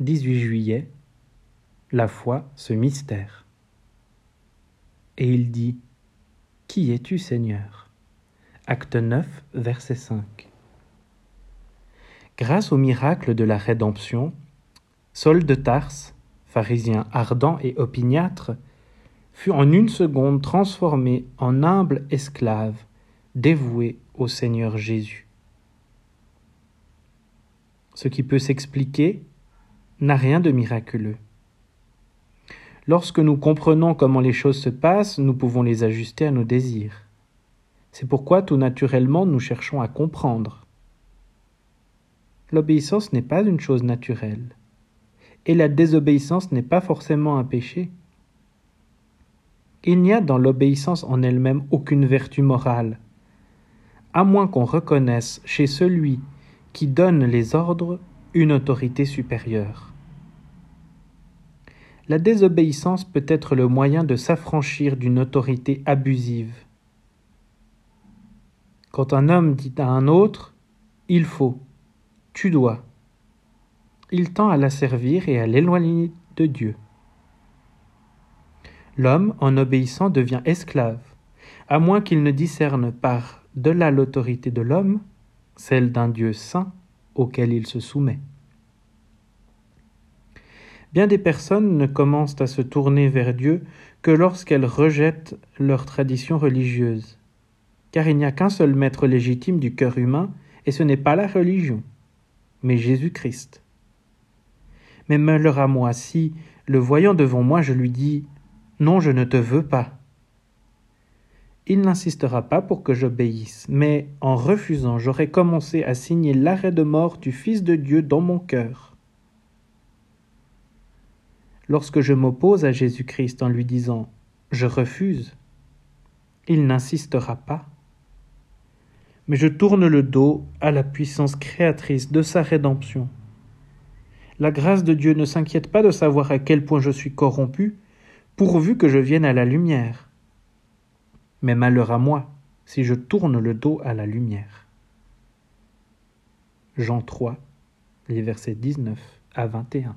18 juillet, la foi, ce mystère. Et il dit Qui es-tu, Seigneur? Acte 9, verset 5. Grâce au miracle de la rédemption, Saul de Tarse, pharisien ardent et opiniâtre, fut en une seconde transformé en humble esclave, dévoué au Seigneur Jésus. Ce qui peut s'expliquer n'a rien de miraculeux. Lorsque nous comprenons comment les choses se passent, nous pouvons les ajuster à nos désirs. C'est pourquoi tout naturellement nous cherchons à comprendre. L'obéissance n'est pas une chose naturelle, et la désobéissance n'est pas forcément un péché. Il n'y a dans l'obéissance en elle-même aucune vertu morale, à moins qu'on reconnaisse chez celui qui donne les ordres une autorité supérieure. La désobéissance peut être le moyen de s'affranchir d'une autorité abusive. Quand un homme dit à un autre Il faut, tu dois, il tend à la servir et à l'éloigner de Dieu. L'homme, en obéissant, devient esclave, à moins qu'il ne discerne par de là l'autorité de l'homme, celle d'un Dieu saint auquel il se soumet. Bien des personnes ne commencent à se tourner vers Dieu que lorsqu'elles rejettent leur tradition religieuse. Car il n'y a qu'un seul maître légitime du cœur humain, et ce n'est pas la religion, mais Jésus-Christ. Mais malheur à moi si, le voyant devant moi, je lui dis Non, je ne te veux pas. Il n'insistera pas pour que j'obéisse, mais en refusant, j'aurai commencé à signer l'arrêt de mort du Fils de Dieu dans mon cœur lorsque je m'oppose à Jésus-Christ en lui disant ⁇ Je refuse ⁇ il n'insistera pas. Mais je tourne le dos à la puissance créatrice de sa rédemption. La grâce de Dieu ne s'inquiète pas de savoir à quel point je suis corrompu, pourvu que je vienne à la lumière. Mais malheur à moi si je tourne le dos à la lumière. Jean 3, les versets 19 à 21.